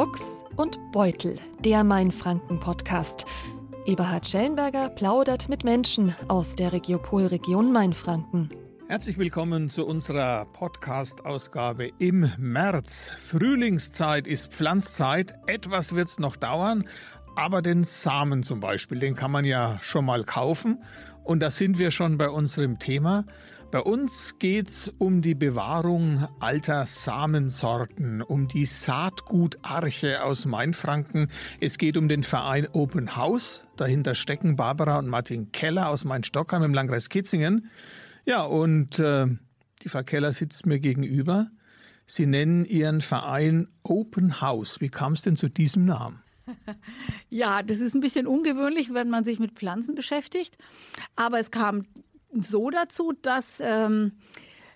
Box und Beutel, der Mainfranken-Podcast. Eberhard Schellenberger plaudert mit Menschen aus der Regiopolregion Mainfranken. Herzlich willkommen zu unserer Podcast-Ausgabe im März. Frühlingszeit ist Pflanzzeit. Etwas wird es noch dauern, aber den Samen zum Beispiel, den kann man ja schon mal kaufen. Und da sind wir schon bei unserem Thema. Bei uns geht's um die Bewahrung alter Samensorten, um die Saatgutarche aus Mainfranken. Es geht um den Verein Open House. Dahinter stecken Barbara und Martin Keller aus Main-Stockheim im Landkreis Kitzingen. Ja, und äh, die Frau Keller sitzt mir gegenüber. Sie nennen Ihren Verein Open House. Wie kam es denn zu diesem Namen? Ja, das ist ein bisschen ungewöhnlich, wenn man sich mit Pflanzen beschäftigt. Aber es kam so dazu, dass ähm,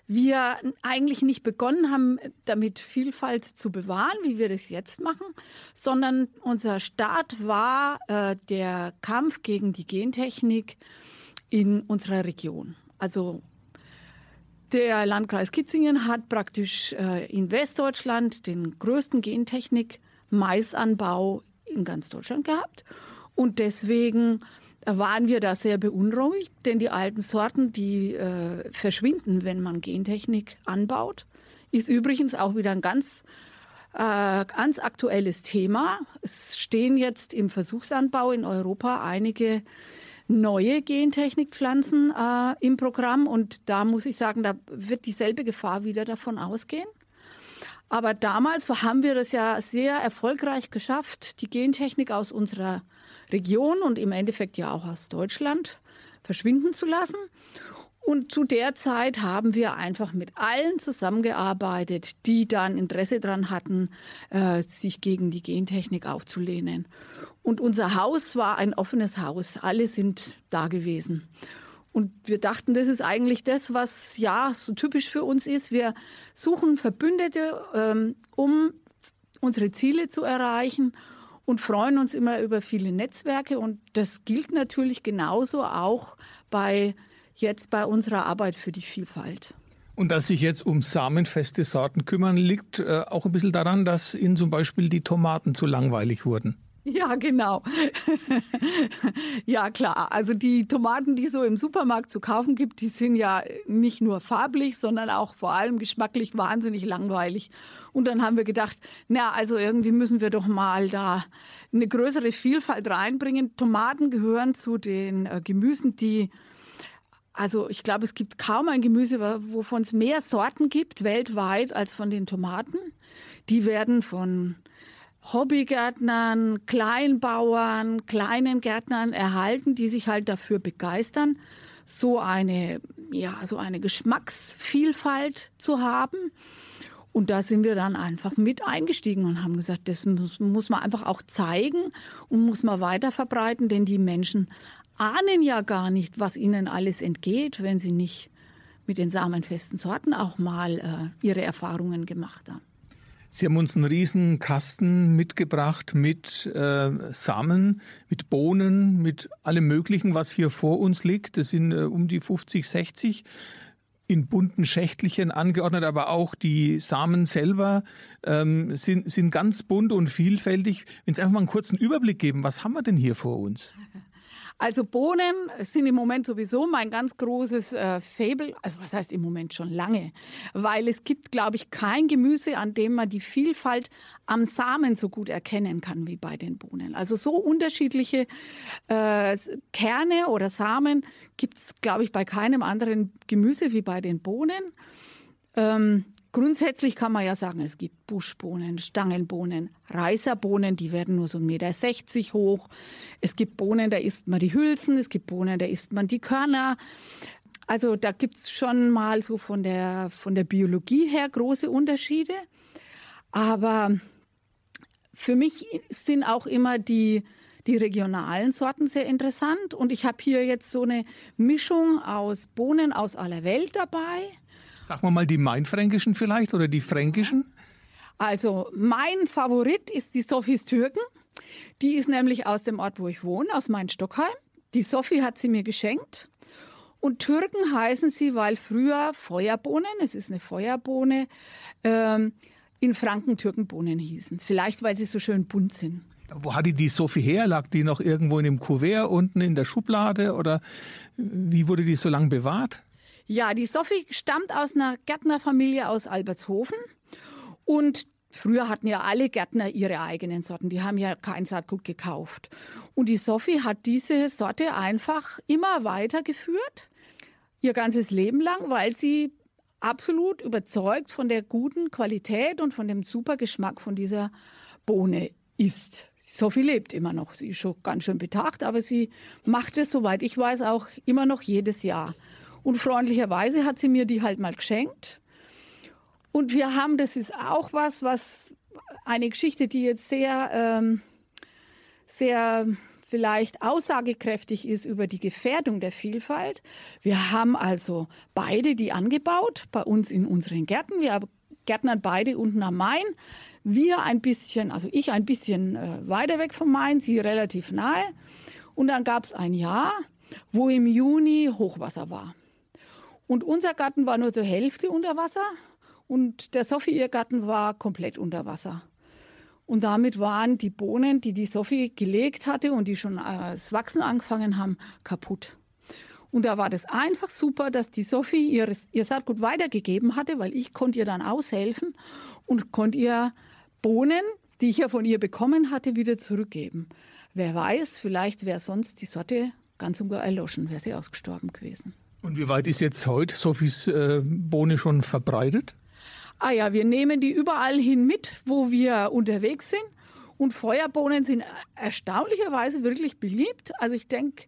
wir eigentlich nicht begonnen haben, damit Vielfalt zu bewahren, wie wir das jetzt machen, sondern unser Start war äh, der Kampf gegen die Gentechnik in unserer Region. Also der Landkreis Kitzingen hat praktisch äh, in Westdeutschland den größten Gentechnik-Maisanbau in ganz Deutschland gehabt. Und deswegen waren wir da sehr beunruhigt, denn die alten Sorten, die äh, verschwinden, wenn man Gentechnik anbaut. Ist übrigens auch wieder ein ganz, äh, ganz aktuelles Thema. Es stehen jetzt im Versuchsanbau in Europa einige neue Gentechnikpflanzen äh, im Programm und da muss ich sagen, da wird dieselbe Gefahr wieder davon ausgehen. Aber damals haben wir das ja sehr erfolgreich geschafft, die Gentechnik aus unserer Region und im Endeffekt ja auch aus Deutschland verschwinden zu lassen. Und zu der Zeit haben wir einfach mit allen zusammengearbeitet, die dann Interesse daran hatten, äh, sich gegen die Gentechnik aufzulehnen. Und unser Haus war ein offenes Haus. Alle sind da gewesen. Und wir dachten, das ist eigentlich das, was ja so typisch für uns ist. Wir suchen Verbündete, ähm, um unsere Ziele zu erreichen und freuen uns immer über viele Netzwerke. Und das gilt natürlich genauso auch bei jetzt bei unserer Arbeit für die Vielfalt. Und dass sich jetzt um samenfeste Sorten kümmern, liegt äh, auch ein bisschen daran, dass Ihnen zum Beispiel die Tomaten zu langweilig wurden. Ja, genau. ja, klar. Also die Tomaten, die so im Supermarkt zu kaufen gibt, die sind ja nicht nur farblich, sondern auch vor allem geschmacklich wahnsinnig langweilig. Und dann haben wir gedacht, na, also irgendwie müssen wir doch mal da eine größere Vielfalt reinbringen. Tomaten gehören zu den äh, Gemüsen, die also ich glaube, es gibt kaum ein Gemüse, wovon es mehr Sorten gibt weltweit als von den Tomaten. Die werden von Hobbygärtnern, Kleinbauern, kleinen Gärtnern erhalten, die sich halt dafür begeistern, so eine, ja, so eine Geschmacksvielfalt zu haben. Und da sind wir dann einfach mit eingestiegen und haben gesagt, das muss, muss man einfach auch zeigen und muss man weiter verbreiten, denn die Menschen ahnen ja gar nicht, was ihnen alles entgeht, wenn sie nicht mit den samenfesten Sorten auch mal äh, ihre Erfahrungen gemacht haben. Sie haben uns einen riesen Kasten mitgebracht mit äh, Samen, mit Bohnen, mit allem Möglichen, was hier vor uns liegt. Das sind äh, um die 50, 60 in bunten Schächtelchen angeordnet, aber auch die Samen selber ähm, sind, sind ganz bunt und vielfältig. Wenn Sie einfach mal einen kurzen Überblick geben, was haben wir denn hier vor uns? Also Bohnen sind im Moment sowieso mein ganz großes äh, Fable. Also was heißt im Moment schon lange? Weil es gibt, glaube ich, kein Gemüse, an dem man die Vielfalt am Samen so gut erkennen kann wie bei den Bohnen. Also so unterschiedliche äh, Kerne oder Samen gibt es, glaube ich, bei keinem anderen Gemüse wie bei den Bohnen. Ähm, Grundsätzlich kann man ja sagen, es gibt Buschbohnen, Stangenbohnen, Reiserbohnen, die werden nur so 1,60 Meter hoch. Es gibt Bohnen, da isst man die Hülsen, es gibt Bohnen, da isst man die Körner. Also da gibt's schon mal so von der, von der Biologie her große Unterschiede. Aber für mich sind auch immer die, die regionalen Sorten sehr interessant. Und ich habe hier jetzt so eine Mischung aus Bohnen aus aller Welt dabei. Sagen wir mal die mainfränkischen vielleicht oder die fränkischen? Also mein Favorit ist die Sophies Türken. Die ist nämlich aus dem Ort, wo ich wohne, aus Main-Stockheim. Die Sophie hat sie mir geschenkt. Und Türken heißen sie, weil früher Feuerbohnen, es ist eine Feuerbohne, ähm, in Franken Türkenbohnen hießen. Vielleicht, weil sie so schön bunt sind. Wo hat die die Sophie her? Lag die noch irgendwo in dem Kuvert unten in der Schublade oder wie wurde die so lange bewahrt? Ja, die Sophie stammt aus einer Gärtnerfamilie aus Albertshofen und Früher hatten ja alle Gärtner ihre eigenen Sorten, die haben ja kein Saatgut gekauft. Und die Sophie hat diese Sorte einfach immer weitergeführt, ihr ganzes Leben lang, weil sie absolut überzeugt von der guten Qualität und von dem super Geschmack von dieser Bohne ist. Sophie lebt immer noch. Sie ist schon ganz schön betagt, aber sie macht es, soweit ich weiß, auch immer noch jedes Jahr. Und freundlicherweise hat sie mir die halt mal geschenkt. Und wir haben, das ist auch was, was eine Geschichte, die jetzt sehr, ähm, sehr vielleicht aussagekräftig ist über die Gefährdung der Vielfalt. Wir haben also beide die angebaut bei uns in unseren Gärten. Wir gärtnern beide unten am Main. Wir ein bisschen, also ich ein bisschen äh, weiter weg vom Main, sie relativ nahe. Und dann gab es ein Jahr, wo im Juni Hochwasser war. Und unser Garten war nur zur Hälfte unter Wasser und der Sophie ihr Garten war komplett unter Wasser. Und damit waren die Bohnen, die die Sophie gelegt hatte und die schon äh, das Wachsen angefangen haben, kaputt. Und da war das einfach super, dass die Sophie ihr, ihr Saatgut weitergegeben hatte, weil ich konnte ihr dann aushelfen und konnte ihr Bohnen, die ich ja von ihr bekommen hatte, wieder zurückgeben. Wer weiß, vielleicht wäre sonst die Sorte ganz und gar erloschen, wäre sie ausgestorben gewesen. Und wie weit ist jetzt heute Sophies äh, Bohne schon verbreitet? Ah ja, wir nehmen die überall hin mit, wo wir unterwegs sind. Und Feuerbohnen sind erstaunlicherweise wirklich beliebt. Also ich denke,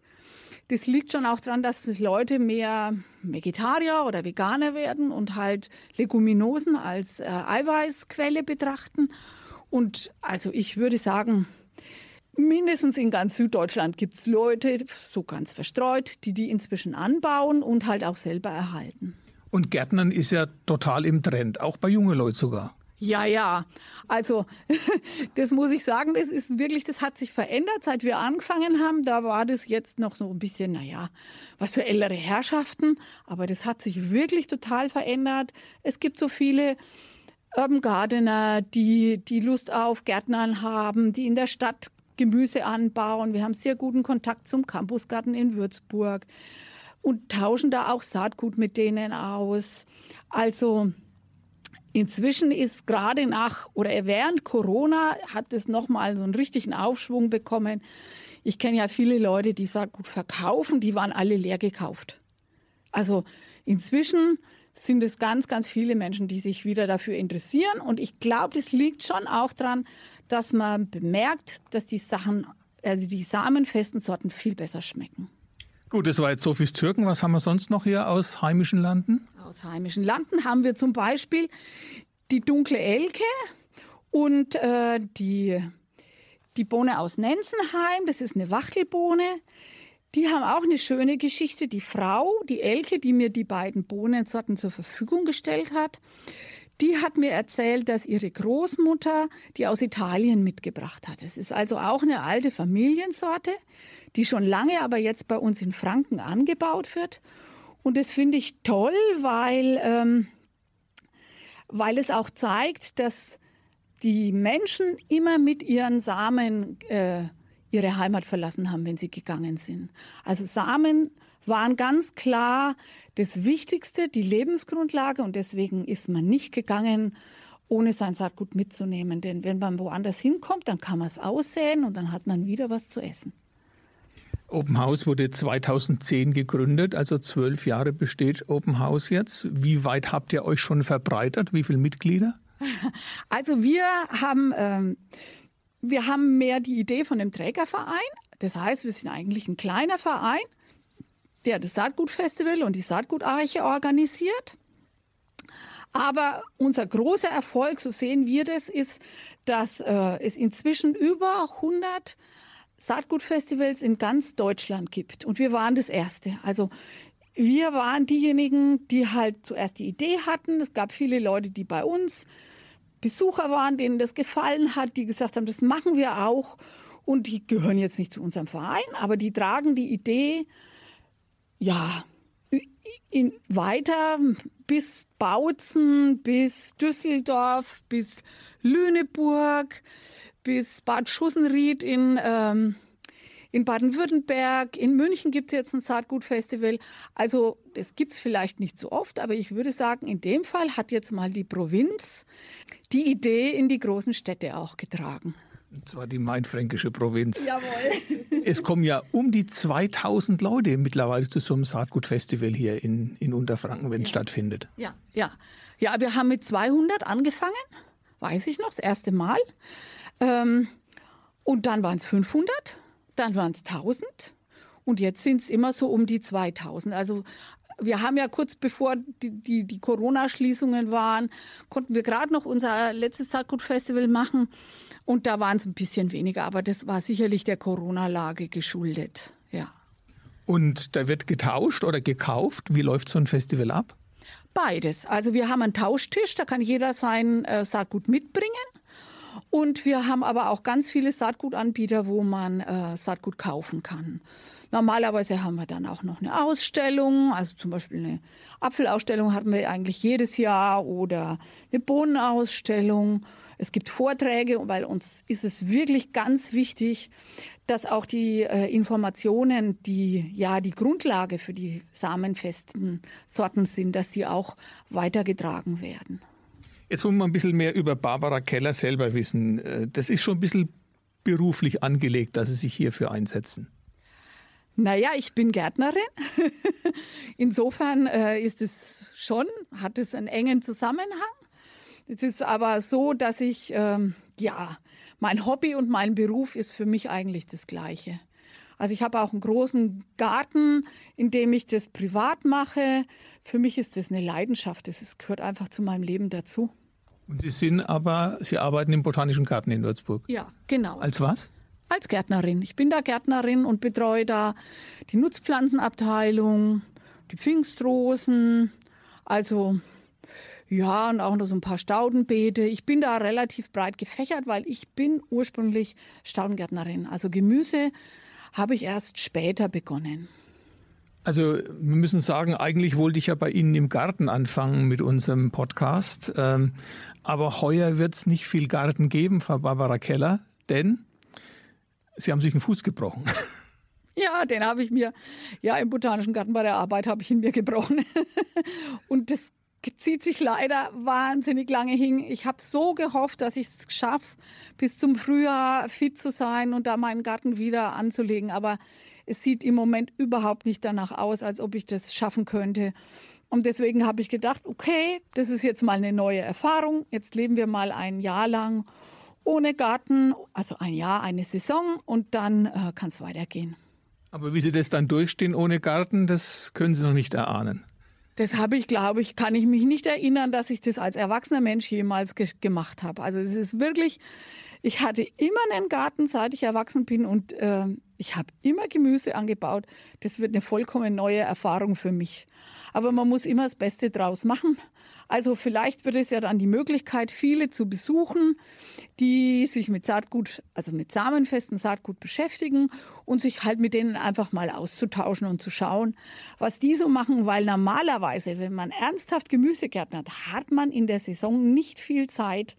das liegt schon auch daran, dass Leute mehr Vegetarier oder Veganer werden und halt Leguminosen als äh, Eiweißquelle betrachten. Und also ich würde sagen, mindestens in ganz Süddeutschland gibt es Leute, so ganz verstreut, die die inzwischen anbauen und halt auch selber erhalten. Und Gärtnern ist ja total im Trend, auch bei jungen Leuten sogar. Ja, ja. Also, das muss ich sagen, das ist wirklich, das hat sich verändert, seit wir angefangen haben. Da war das jetzt noch so ein bisschen, naja, was für ältere Herrschaften. Aber das hat sich wirklich total verändert. Es gibt so viele Urban Gardener, die, die Lust auf Gärtnern haben, die in der Stadt Gemüse anbauen. Wir haben sehr guten Kontakt zum Campusgarten in Würzburg und tauschen da auch Saatgut mit denen aus. Also inzwischen ist gerade nach oder während Corona hat es nochmal so einen richtigen Aufschwung bekommen. Ich kenne ja viele Leute, die Saatgut verkaufen, die waren alle leer gekauft. Also inzwischen sind es ganz, ganz viele Menschen, die sich wieder dafür interessieren. Und ich glaube, das liegt schon auch daran, dass man bemerkt, dass die Sachen, also die samenfesten Sorten viel besser schmecken. Gut, das war jetzt Sophies Türken. Was haben wir sonst noch hier aus heimischen Landen? Aus heimischen Landen haben wir zum Beispiel die dunkle Elke und äh, die, die Bohne aus Nensenheim. Das ist eine Wachtelbohne. Die haben auch eine schöne Geschichte. Die Frau, die Elke, die mir die beiden Bohnensorten zur Verfügung gestellt hat, die hat mir erzählt, dass ihre Großmutter die aus Italien mitgebracht hat. Es ist also auch eine alte Familiensorte die schon lange aber jetzt bei uns in Franken angebaut wird. Und das finde ich toll, weil, ähm, weil es auch zeigt, dass die Menschen immer mit ihren Samen äh, ihre Heimat verlassen haben, wenn sie gegangen sind. Also Samen waren ganz klar das Wichtigste, die Lebensgrundlage und deswegen ist man nicht gegangen, ohne sein Saatgut mitzunehmen. Denn wenn man woanders hinkommt, dann kann man es aussäen und dann hat man wieder was zu essen. Open House wurde 2010 gegründet, also zwölf Jahre besteht Open House jetzt. Wie weit habt ihr euch schon verbreitert? Wie viele Mitglieder? Also wir haben, ähm, wir haben mehr die Idee von dem Trägerverein. Das heißt, wir sind eigentlich ein kleiner Verein, der das Saatgutfestival und die Saatgutarche organisiert. Aber unser großer Erfolg, so sehen wir das, ist, dass äh, es inzwischen über 100 Saatgutfestivals in ganz Deutschland gibt. Und wir waren das erste. Also wir waren diejenigen, die halt zuerst die Idee hatten. Es gab viele Leute, die bei uns Besucher waren, denen das gefallen hat, die gesagt haben, das machen wir auch. Und die gehören jetzt nicht zu unserem Verein, aber die tragen die Idee, ja, in, weiter bis Bautzen, bis Düsseldorf, bis Lüneburg, bis Bad Schussenried in, ähm, in Baden-Württemberg. In München gibt es jetzt ein Saatgutfestival. Also das gibt es vielleicht nicht so oft, aber ich würde sagen, in dem Fall hat jetzt mal die Provinz die Idee in die großen Städte auch getragen. Und zwar die mainfränkische Provinz. Jawohl. Es kommen ja um die 2000 Leute mittlerweile zu so einem Saatgutfestival hier in, in Unterfranken, wenn es ja. stattfindet. Ja, ja. Ja, wir haben mit 200 angefangen, weiß ich noch, das erste Mal. Ähm, und dann waren es 500, dann waren es 1000 und jetzt sind es immer so um die 2000. Also wir haben ja kurz bevor die, die, die Corona-Schließungen waren, konnten wir gerade noch unser letztes Saatgutfestival machen. Und da waren es ein bisschen weniger, aber das war sicherlich der Corona-Lage geschuldet. Ja. Und da wird getauscht oder gekauft? Wie läuft so ein Festival ab? Beides. Also wir haben einen Tauschtisch, da kann jeder sein äh, Saatgut mitbringen. Und wir haben aber auch ganz viele Saatgutanbieter, wo man äh, Saatgut kaufen kann. Normalerweise haben wir dann auch noch eine Ausstellung, also zum Beispiel eine Apfelausstellung hatten wir eigentlich jedes Jahr oder eine Bohnenausstellung. Es gibt Vorträge, weil uns ist es wirklich ganz wichtig, dass auch die äh, Informationen, die ja die Grundlage für die samenfesten Sorten sind, dass die auch weitergetragen werden. Jetzt wollen wir ein bisschen mehr über Barbara Keller selber wissen. Äh, das ist schon ein bisschen beruflich angelegt, dass Sie sich hierfür einsetzen. Naja, ich bin Gärtnerin. Insofern äh, ist es schon, hat es einen engen Zusammenhang. Es ist aber so, dass ich, ähm, ja, mein Hobby und mein Beruf ist für mich eigentlich das Gleiche. Also ich habe auch einen großen Garten, in dem ich das privat mache. Für mich ist das eine Leidenschaft. Das gehört einfach zu meinem Leben dazu. Und Sie sind aber, Sie arbeiten im Botanischen Garten in Würzburg. Ja, genau. Als was? als Gärtnerin. Ich bin da Gärtnerin und betreue da die Nutzpflanzenabteilung, die Pfingstrosen, also ja, und auch noch so ein paar Staudenbeete. Ich bin da relativ breit gefächert, weil ich bin ursprünglich Staudengärtnerin. Also Gemüse habe ich erst später begonnen. Also wir müssen sagen, eigentlich wollte ich ja bei Ihnen im Garten anfangen mit unserem Podcast. Ähm, aber heuer wird es nicht viel Garten geben, Frau Barbara Keller, denn Sie haben sich einen Fuß gebrochen. Ja, den habe ich mir, ja, im Botanischen Garten bei der Arbeit habe ich ihn mir gebrochen. Und das zieht sich leider wahnsinnig lange hin. Ich habe so gehofft, dass ich es schaffe, bis zum Frühjahr fit zu sein und da meinen Garten wieder anzulegen. Aber es sieht im Moment überhaupt nicht danach aus, als ob ich das schaffen könnte. Und deswegen habe ich gedacht, okay, das ist jetzt mal eine neue Erfahrung. Jetzt leben wir mal ein Jahr lang ohne Garten, also ein Jahr, eine Saison und dann äh, kann es weitergehen. Aber wie Sie das dann durchstehen ohne Garten, das können Sie noch nicht erahnen. Das habe ich, glaube ich, kann ich mich nicht erinnern, dass ich das als erwachsener Mensch jemals ge gemacht habe. Also es ist wirklich, ich hatte immer einen Garten, seit ich erwachsen bin und äh, ich habe immer Gemüse angebaut. Das wird eine vollkommen neue Erfahrung für mich. Aber man muss immer das Beste draus machen. Also vielleicht wird es ja dann die Möglichkeit, viele zu besuchen, die sich mit Saatgut, also mit samenfestem Saatgut beschäftigen und sich halt mit denen einfach mal auszutauschen und zu schauen, was die so machen, weil normalerweise, wenn man ernsthaft Gemüsegärten hat, hat man in der Saison nicht viel Zeit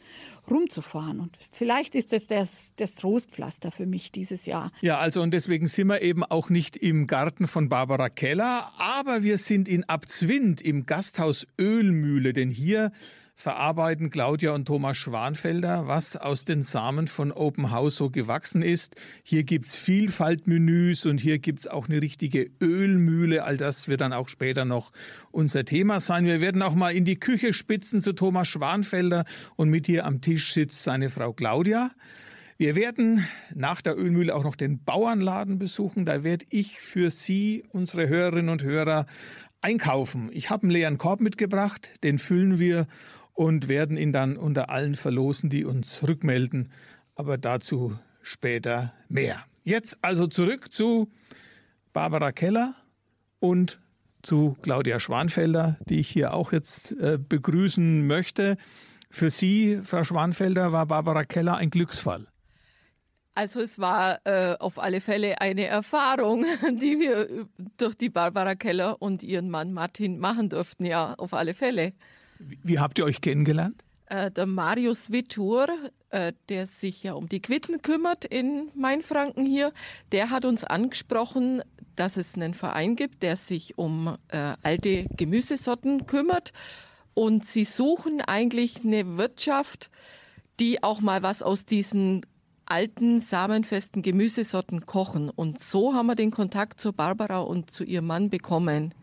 rumzufahren. Und vielleicht ist das das, das Trostpflaster für mich dieses Jahr. Ja, also und deswegen sind wir eben auch nicht im Garten von Barbara Keller, aber wir sind in Abzwind im Gasthaus Ölmühle, denn hier verarbeiten Claudia und Thomas Schwanfelder, was aus den Samen von Open House so gewachsen ist. Hier gibt es Vielfaltmenüs und hier gibt es auch eine richtige Ölmühle. All das wird dann auch später noch unser Thema sein. Wir werden auch mal in die Küche spitzen zu Thomas Schwanfelder und mit hier am Tisch sitzt seine Frau Claudia. Wir werden nach der Ölmühle auch noch den Bauernladen besuchen. Da werde ich für Sie, unsere Hörerinnen und Hörer, einkaufen. Ich habe einen leeren Korb mitgebracht, den füllen wir und werden ihn dann unter allen verlosen, die uns rückmelden. Aber dazu später mehr. Jetzt also zurück zu Barbara Keller und zu Claudia Schwanfelder, die ich hier auch jetzt äh, begrüßen möchte. Für Sie, Frau Schwanfelder, war Barbara Keller ein Glücksfall. Also es war äh, auf alle Fälle eine Erfahrung, die wir durch die Barbara Keller und ihren Mann Martin machen durften, ja, auf alle Fälle. Wie, wie habt ihr euch kennengelernt? Äh, der Marius Wittur, äh, der sich ja um die Quitten kümmert in Mainfranken hier, der hat uns angesprochen, dass es einen Verein gibt, der sich um äh, alte Gemüsesorten kümmert. Und sie suchen eigentlich eine Wirtschaft, die auch mal was aus diesen alten, samenfesten Gemüsesorten kochen. Und so haben wir den Kontakt zu Barbara und zu ihrem Mann bekommen.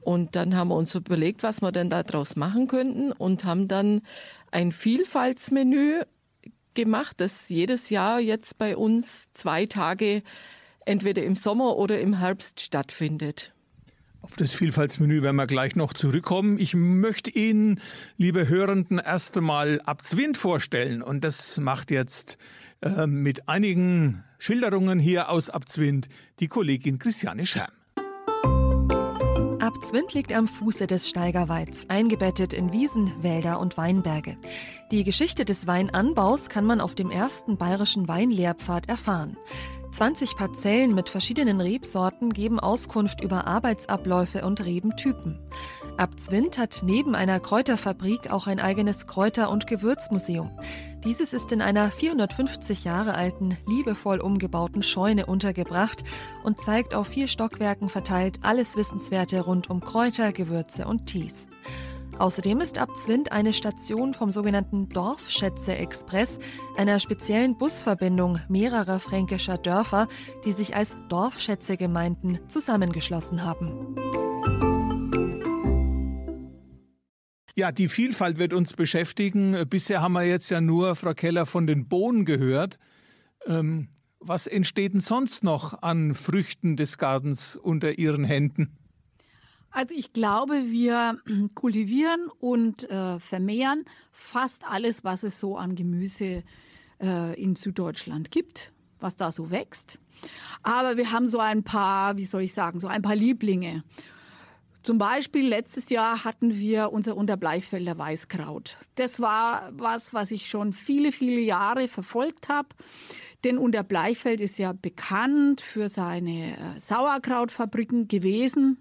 Und dann haben wir uns überlegt, was wir denn daraus machen könnten und haben dann ein Vielfaltsmenü gemacht, das jedes Jahr jetzt bei uns zwei Tage entweder im Sommer oder im Herbst stattfindet. Auf das Vielfaltsmenü werden wir gleich noch zurückkommen. Ich möchte Ihnen, liebe Hörenden, erst einmal Abzwind vorstellen. Und das macht jetzt äh, mit einigen Schilderungen hier aus Abzwind die Kollegin Christiane Scherm. Abzwind liegt am Fuße des Steigerweids, eingebettet in Wiesen, Wälder und Weinberge. Die Geschichte des Weinanbaus kann man auf dem ersten bayerischen Weinlehrpfad erfahren. 20 Parzellen mit verschiedenen Rebsorten geben Auskunft über Arbeitsabläufe und Rebentypen. Abzwind hat neben einer Kräuterfabrik auch ein eigenes Kräuter- und Gewürzmuseum. Dieses ist in einer 450 Jahre alten, liebevoll umgebauten Scheune untergebracht und zeigt auf vier Stockwerken verteilt alles Wissenswerte rund um Kräuter, Gewürze und Tees. Außerdem ist Abzwind eine Station vom sogenannten Dorfschätze-Express, einer speziellen Busverbindung mehrerer fränkischer Dörfer, die sich als Dorfschätzegemeinden zusammengeschlossen haben. Ja, die Vielfalt wird uns beschäftigen. Bisher haben wir jetzt ja nur, Frau Keller, von den Bohnen gehört. Ähm, was entsteht denn sonst noch an Früchten des Gartens unter Ihren Händen? Also ich glaube, wir kultivieren und äh, vermehren fast alles, was es so an Gemüse äh, in Süddeutschland gibt, was da so wächst. Aber wir haben so ein paar, wie soll ich sagen, so ein paar Lieblinge. Zum Beispiel letztes Jahr hatten wir unser Unterbleichfelder Weißkraut. Das war was, was ich schon viele, viele Jahre verfolgt habe. Denn Unterbleichfeld ist ja bekannt für seine äh, Sauerkrautfabriken gewesen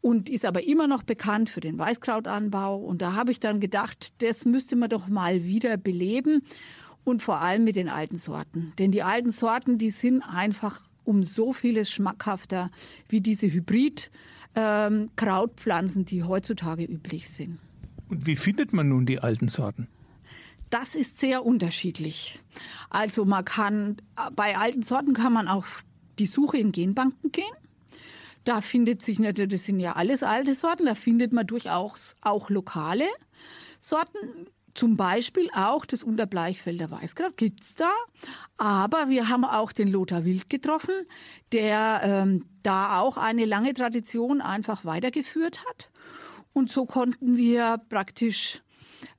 und ist aber immer noch bekannt für den Weißkrautanbau. Und da habe ich dann gedacht, das müsste man doch mal wieder beleben und vor allem mit den alten Sorten. Denn die alten Sorten, die sind einfach um so vieles schmackhafter wie diese Hybrid- ähm, Krautpflanzen, die heutzutage üblich sind. Und wie findet man nun die alten Sorten? Das ist sehr unterschiedlich. Also man kann bei alten Sorten kann man auf die Suche in Genbanken gehen. Da findet sich natürlich, das sind ja alles alte Sorten, da findet man durchaus auch lokale Sorten. Zum Beispiel auch das Unterbleichfelder Weißkraut gibt es da. Aber wir haben auch den Lothar Wild getroffen, der ähm, da auch eine lange Tradition einfach weitergeführt hat. Und so konnten wir praktisch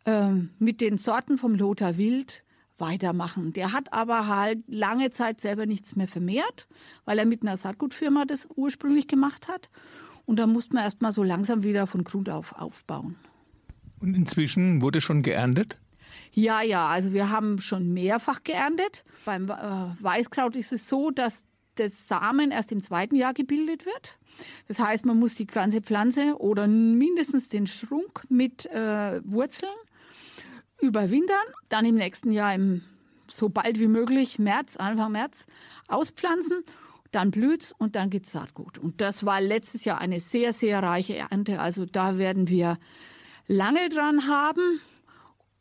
ähm, mit den Sorten vom Lothar Wild weitermachen. Der hat aber halt lange Zeit selber nichts mehr vermehrt, weil er mit einer Saatgutfirma das ursprünglich gemacht hat. Und da musste man erst mal so langsam wieder von Grund auf aufbauen. Und inzwischen wurde schon geerntet? Ja, ja, also wir haben schon mehrfach geerntet. Beim äh, Weißkraut ist es so, dass das Samen erst im zweiten Jahr gebildet wird. Das heißt, man muss die ganze Pflanze oder mindestens den Schrunk mit äh, Wurzeln überwintern, dann im nächsten Jahr im, so bald wie möglich, März, Anfang März, auspflanzen. Dann blüht und dann gibt es Saatgut. Und das war letztes Jahr eine sehr, sehr reiche Ernte. Also da werden wir lange dran haben.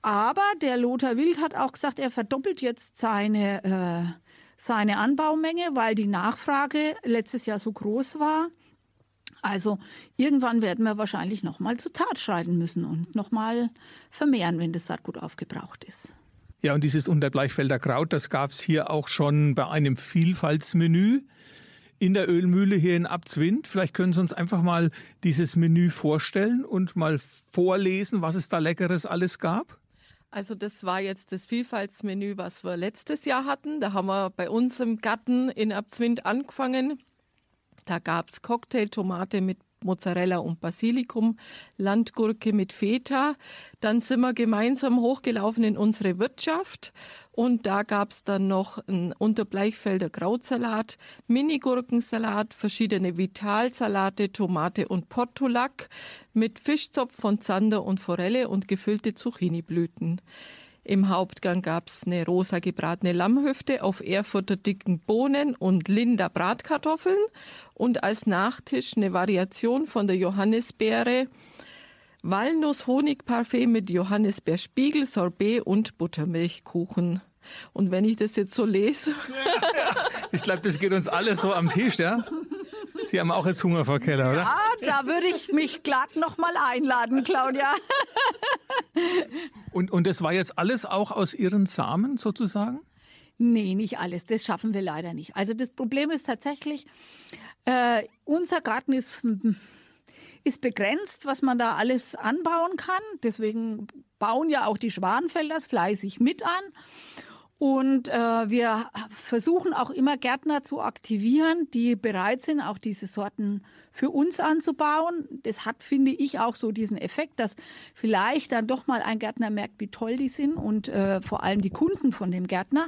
Aber der Lothar Wild hat auch gesagt, er verdoppelt jetzt seine, äh, seine Anbaumenge, weil die Nachfrage letztes Jahr so groß war. Also irgendwann werden wir wahrscheinlich nochmal zur Tat schreiten müssen und nochmal vermehren, wenn das Saatgut aufgebraucht ist. Ja, und dieses Unterbleichfelder Kraut, das gab es hier auch schon bei einem Vielfaltsmenü in der Ölmühle hier in Abzwind. Vielleicht können Sie uns einfach mal dieses Menü vorstellen und mal vorlesen, was es da Leckeres alles gab. Also das war jetzt das Vielfaltsmenü, was wir letztes Jahr hatten. Da haben wir bei uns im Garten in Abzwind angefangen. Da gab es Cocktailtomate mit Mozzarella und Basilikum, Landgurke mit Feta. Dann sind wir gemeinsam hochgelaufen in unsere Wirtschaft und da gab es dann noch einen Unterbleichfelder Krautsalat, Minigurkensalat, verschiedene Vitalsalate, Tomate und Portulak mit Fischzopf von Zander und Forelle und gefüllte Zucchiniblüten. Im Hauptgang gab es eine rosa gebratene Lammhüfte auf Erfurter dicken Bohnen und Linda Bratkartoffeln und als Nachtisch eine Variation von der Johannisbeere, Walnuss-Honig-Parfait mit Johannisbeerspiegel, Sorbet und Buttermilchkuchen. Und wenn ich das jetzt so lese. ich glaube, das geht uns alle so am Tisch, ja? Sie haben auch jetzt Hunger, Frau Keller, oder? Ja, da würde ich mich glatt noch mal einladen, Claudia. und, und das war jetzt alles auch aus Ihren Samen sozusagen? Nee, nicht alles. Das schaffen wir leider nicht. Also das Problem ist tatsächlich, äh, unser Garten ist, ist begrenzt, was man da alles anbauen kann. Deswegen bauen ja auch die Schwanfelders fleißig mit an. Und äh, wir versuchen auch immer Gärtner zu aktivieren, die bereit sind, auch diese Sorten für uns anzubauen. Das hat, finde ich, auch so diesen Effekt, dass vielleicht dann doch mal ein Gärtner merkt, wie toll die sind und äh, vor allem die Kunden von dem Gärtner,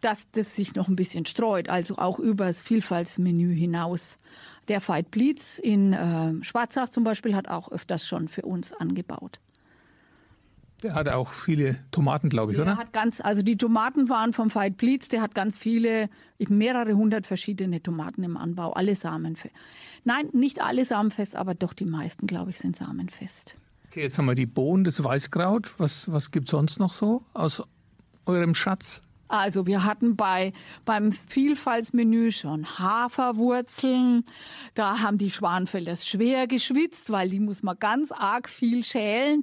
dass das sich noch ein bisschen streut, also auch über das Vielfaltsmenü hinaus. Der Veit Blitz in äh, Schwarzach zum Beispiel hat auch öfters schon für uns angebaut. Der hat auch viele Tomaten, glaube ich, der oder? Hat ganz, also die Tomaten waren vom Veit Blitz, der hat ganz viele, mehrere hundert verschiedene Tomaten im Anbau, alle samenfest. Nein, nicht alle samenfest, aber doch die meisten, glaube ich, sind samenfest. Okay, jetzt haben wir die Bohnen, das Weißkraut. Was, was gibt es sonst noch so aus eurem Schatz? Also wir hatten bei, beim Vielfaltsmenü schon Haferwurzeln. Da haben die Schwanfelders schwer geschwitzt, weil die muss man ganz arg viel schälen.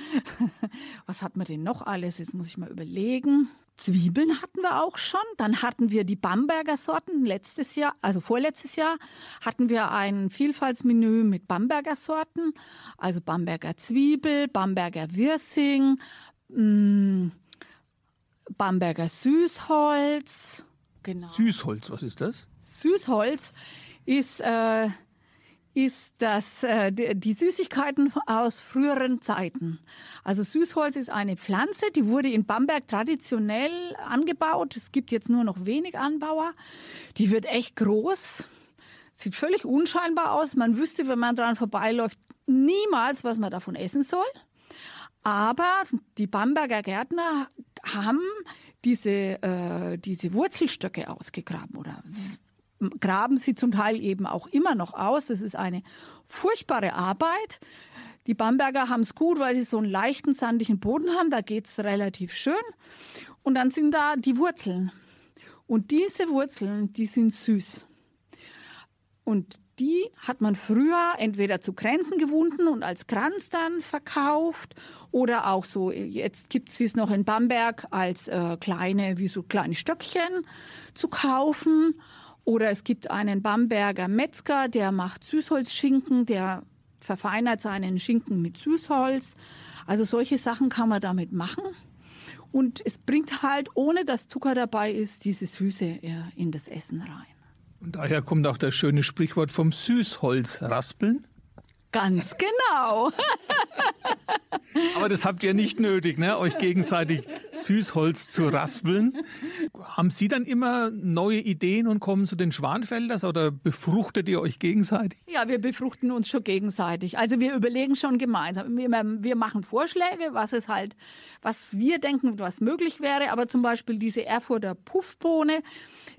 Was hat man denn noch alles? Jetzt muss ich mal überlegen. Zwiebeln hatten wir auch schon. Dann hatten wir die Bamberger Sorten. Letztes Jahr, also vorletztes Jahr, hatten wir ein Vielfaltsmenü mit Bamberger Sorten. Also Bamberger Zwiebel, Bamberger Wirsing, mh, mm, Bamberger Süßholz. Genau. Süßholz, was ist das? Süßholz ist, äh, ist das, äh, die Süßigkeiten aus früheren Zeiten. Also Süßholz ist eine Pflanze, die wurde in Bamberg traditionell angebaut. Es gibt jetzt nur noch wenig Anbauer. Die wird echt groß. Sieht völlig unscheinbar aus. Man wüsste, wenn man daran vorbeiläuft, niemals, was man davon essen soll. Aber die Bamberger Gärtner haben diese, äh, diese Wurzelstöcke ausgegraben oder graben sie zum Teil eben auch immer noch aus. Das ist eine furchtbare Arbeit. Die Bamberger haben es gut, weil sie so einen leichten, sandigen Boden haben. Da geht es relativ schön. Und dann sind da die Wurzeln. Und diese Wurzeln, die sind süß. Und die hat man früher entweder zu Kränzen gewunden und als Kranz dann verkauft oder auch so, jetzt gibt es dies noch in Bamberg als äh, kleine, wie so kleine Stöckchen zu kaufen. Oder es gibt einen Bamberger Metzger, der macht Süßholzschinken, der verfeinert seinen Schinken mit Süßholz. Also solche Sachen kann man damit machen. Und es bringt halt, ohne dass Zucker dabei ist, diese Süße äh, in das Essen rein. Und daher kommt auch das schöne Sprichwort vom Süßholz raspeln. Ganz genau. Aber das habt ihr nicht nötig, ne? euch gegenseitig Süßholz zu raspeln. Haben Sie dann immer neue Ideen und kommen zu den Schwanfelders oder befruchtet ihr euch gegenseitig? Ja, wir befruchten uns schon gegenseitig. Also wir überlegen schon gemeinsam. Wir, wir machen Vorschläge, was es halt, was wir denken, was möglich wäre. Aber zum Beispiel diese Erfurter Puffbohne,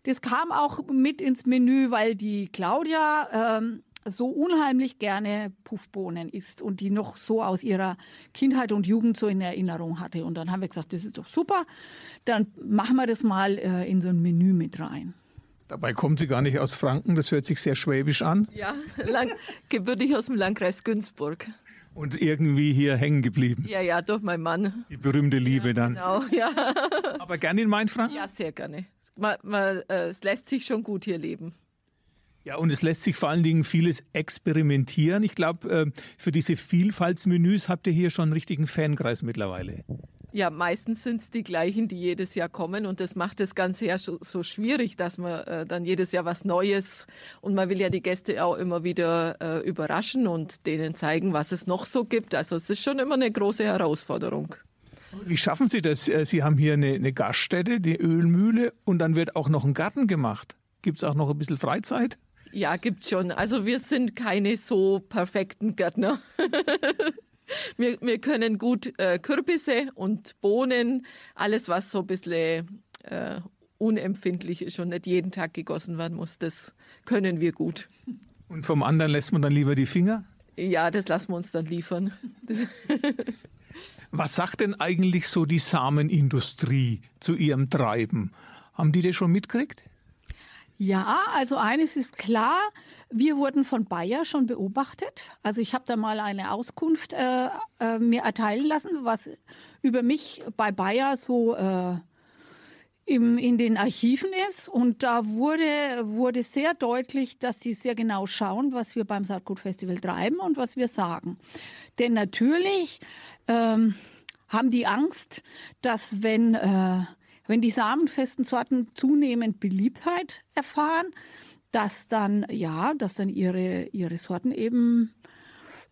das kam auch mit ins Menü, weil die Claudia ähm, so unheimlich gerne Puffbohnen isst und die noch so aus ihrer Kindheit und Jugend so in Erinnerung hatte. Und dann haben wir gesagt, das ist doch super, dann machen wir das mal äh, in so ein Menü mit rein. Dabei kommt sie gar nicht aus Franken, das hört sich sehr schwäbisch an. Ja, lang, gebürtig aus dem Landkreis Günzburg. Und irgendwie hier hängen geblieben. Ja, ja, durch meinen Mann. Die berühmte Liebe ja, dann. Genau, ja. Aber gerne in Mainfranken? Ja, sehr gerne. Man, man, äh, es lässt sich schon gut hier leben. Ja, und es lässt sich vor allen Dingen vieles experimentieren. Ich glaube, äh, für diese Vielfaltsmenüs habt ihr hier schon einen richtigen Fankreis mittlerweile. Ja, meistens sind es die gleichen, die jedes Jahr kommen und das macht das Ganze ja so, schwierig, dass man äh, dann jedes Jahr was Neues und man will ja die Gäste auch immer wieder äh, überraschen und denen zeigen, was es noch so gibt. Also es ist schon immer eine große Herausforderung. Wie schaffen Sie das? Äh, Sie haben hier eine, eine Gaststätte, die Ölmühle und dann wird auch noch ein Garten gemacht. Gibt es auch noch ein bisschen Freizeit? Ja, gibt schon. Also wir sind keine so perfekten Gärtner. wir, wir können gut äh, Kürbisse und Bohnen, alles was so ein bisschen äh, unempfindlich ist und nicht jeden Tag gegossen werden muss, das können wir gut. Und vom anderen lässt man dann lieber die Finger? Ja, das lassen wir uns dann liefern. Was sagt denn eigentlich so die Samenindustrie zu ihrem Treiben? Haben die das schon mitgekriegt? Ja, also eines ist klar, wir wurden von Bayer schon beobachtet. Also ich habe da mal eine Auskunft äh, äh, mir erteilen lassen, was über mich bei Bayer so äh, im, in den Archiven ist. Und da wurde, wurde sehr deutlich, dass die sehr genau schauen, was wir beim Saatgutfestival treiben und was wir sagen. Denn natürlich ähm, haben die Angst, dass wenn äh, wenn die samenfesten Sorten zunehmend Beliebtheit erfahren, dass dann, ja, dass dann ihre, ihre Sorten eben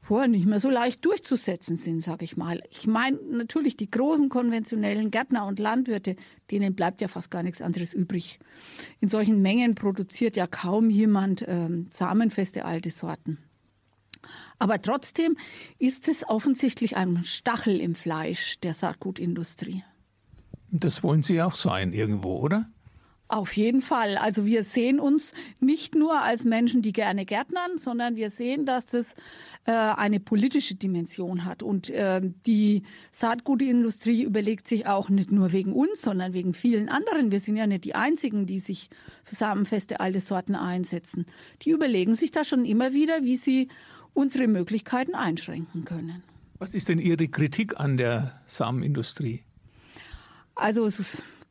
vorher nicht mehr so leicht durchzusetzen sind, sage ich mal. Ich meine natürlich die großen konventionellen Gärtner und Landwirte, denen bleibt ja fast gar nichts anderes übrig. In solchen Mengen produziert ja kaum jemand ähm, samenfeste alte Sorten. Aber trotzdem ist es offensichtlich ein Stachel im Fleisch der Saatgutindustrie. Das wollen Sie auch sein irgendwo, oder? Auf jeden Fall. Also wir sehen uns nicht nur als Menschen, die gerne gärtnern, sondern wir sehen, dass das äh, eine politische Dimension hat. Und äh, die Saatgutindustrie überlegt sich auch nicht nur wegen uns, sondern wegen vielen anderen. Wir sind ja nicht die Einzigen, die sich für samenfeste alte Sorten einsetzen. Die überlegen sich da schon immer wieder, wie sie unsere Möglichkeiten einschränken können. Was ist denn Ihre Kritik an der Samenindustrie? Also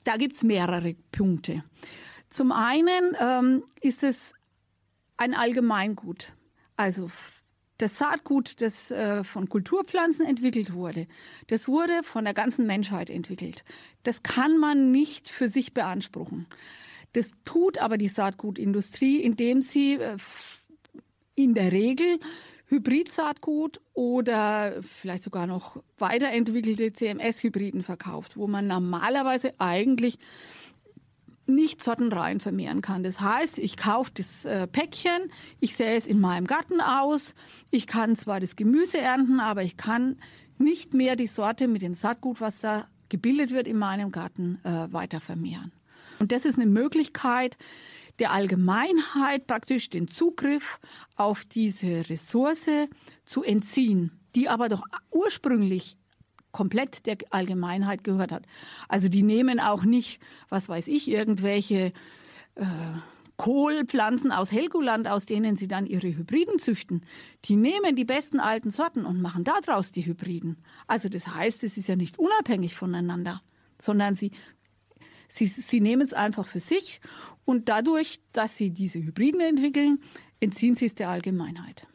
da gibt es mehrere Punkte. Zum einen ähm, ist es ein Allgemeingut. Also das Saatgut, das äh, von Kulturpflanzen entwickelt wurde, das wurde von der ganzen Menschheit entwickelt. Das kann man nicht für sich beanspruchen. Das tut aber die Saatgutindustrie, indem sie äh, in der Regel Hybrid-Saatgut oder vielleicht sogar noch weiterentwickelte CMS-Hybriden verkauft, wo man normalerweise eigentlich nicht sortenrein vermehren kann. Das heißt, ich kaufe das äh, Päckchen, ich sähe es in meinem Garten aus, ich kann zwar das Gemüse ernten, aber ich kann nicht mehr die Sorte mit dem Saatgut, was da gebildet wird in meinem Garten, äh, weiter vermehren. Und das ist eine Möglichkeit, der Allgemeinheit praktisch den Zugriff auf diese Ressource zu entziehen, die aber doch ursprünglich komplett der Allgemeinheit gehört hat. Also die nehmen auch nicht, was weiß ich, irgendwelche äh, Kohlpflanzen aus Helgoland, aus denen sie dann ihre Hybriden züchten. Die nehmen die besten alten Sorten und machen daraus die Hybriden. Also das heißt, es ist ja nicht unabhängig voneinander, sondern sie, sie, sie nehmen es einfach für sich und dadurch, dass sie diese Hybriden entwickeln, entziehen sie es der Allgemeinheit.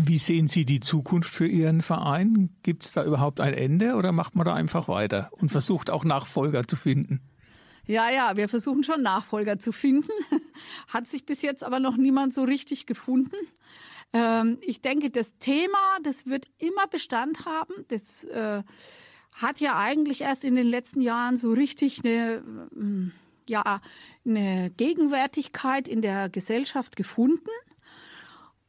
Wie sehen Sie die Zukunft für Ihren Verein? Gibt es da überhaupt ein Ende oder macht man da einfach weiter und versucht auch Nachfolger zu finden? Ja, ja, wir versuchen schon Nachfolger zu finden. Hat sich bis jetzt aber noch niemand so richtig gefunden. Ähm, ich denke, das Thema, das wird immer Bestand haben. Das äh, hat ja eigentlich erst in den letzten Jahren so richtig eine. Äh, ja eine Gegenwärtigkeit in der Gesellschaft gefunden.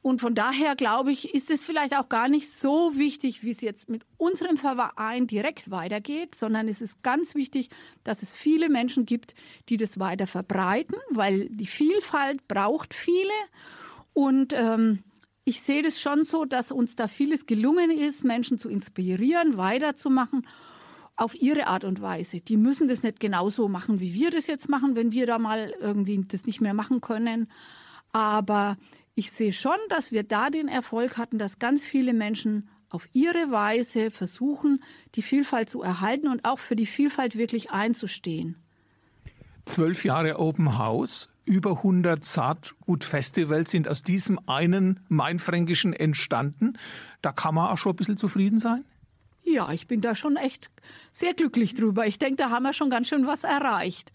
Und von daher glaube ich, ist es vielleicht auch gar nicht so wichtig, wie es jetzt mit unserem Verein direkt weitergeht, sondern es ist ganz wichtig, dass es viele Menschen gibt, die das weiter verbreiten, weil die Vielfalt braucht viele. Und ähm, ich sehe das schon so, dass uns da vieles gelungen ist, Menschen zu inspirieren, weiterzumachen auf ihre Art und Weise. Die müssen das nicht genauso machen, wie wir das jetzt machen, wenn wir da mal irgendwie das nicht mehr machen können. Aber ich sehe schon, dass wir da den Erfolg hatten, dass ganz viele Menschen auf ihre Weise versuchen, die Vielfalt zu erhalten und auch für die Vielfalt wirklich einzustehen. Zwölf Jahre Open House, über 100 Saatgutfestivals sind aus diesem einen Mainfränkischen entstanden. Da kann man auch schon ein bisschen zufrieden sein? Ja, ich bin da schon echt sehr glücklich drüber. Ich denke, da haben wir schon ganz schön was erreicht.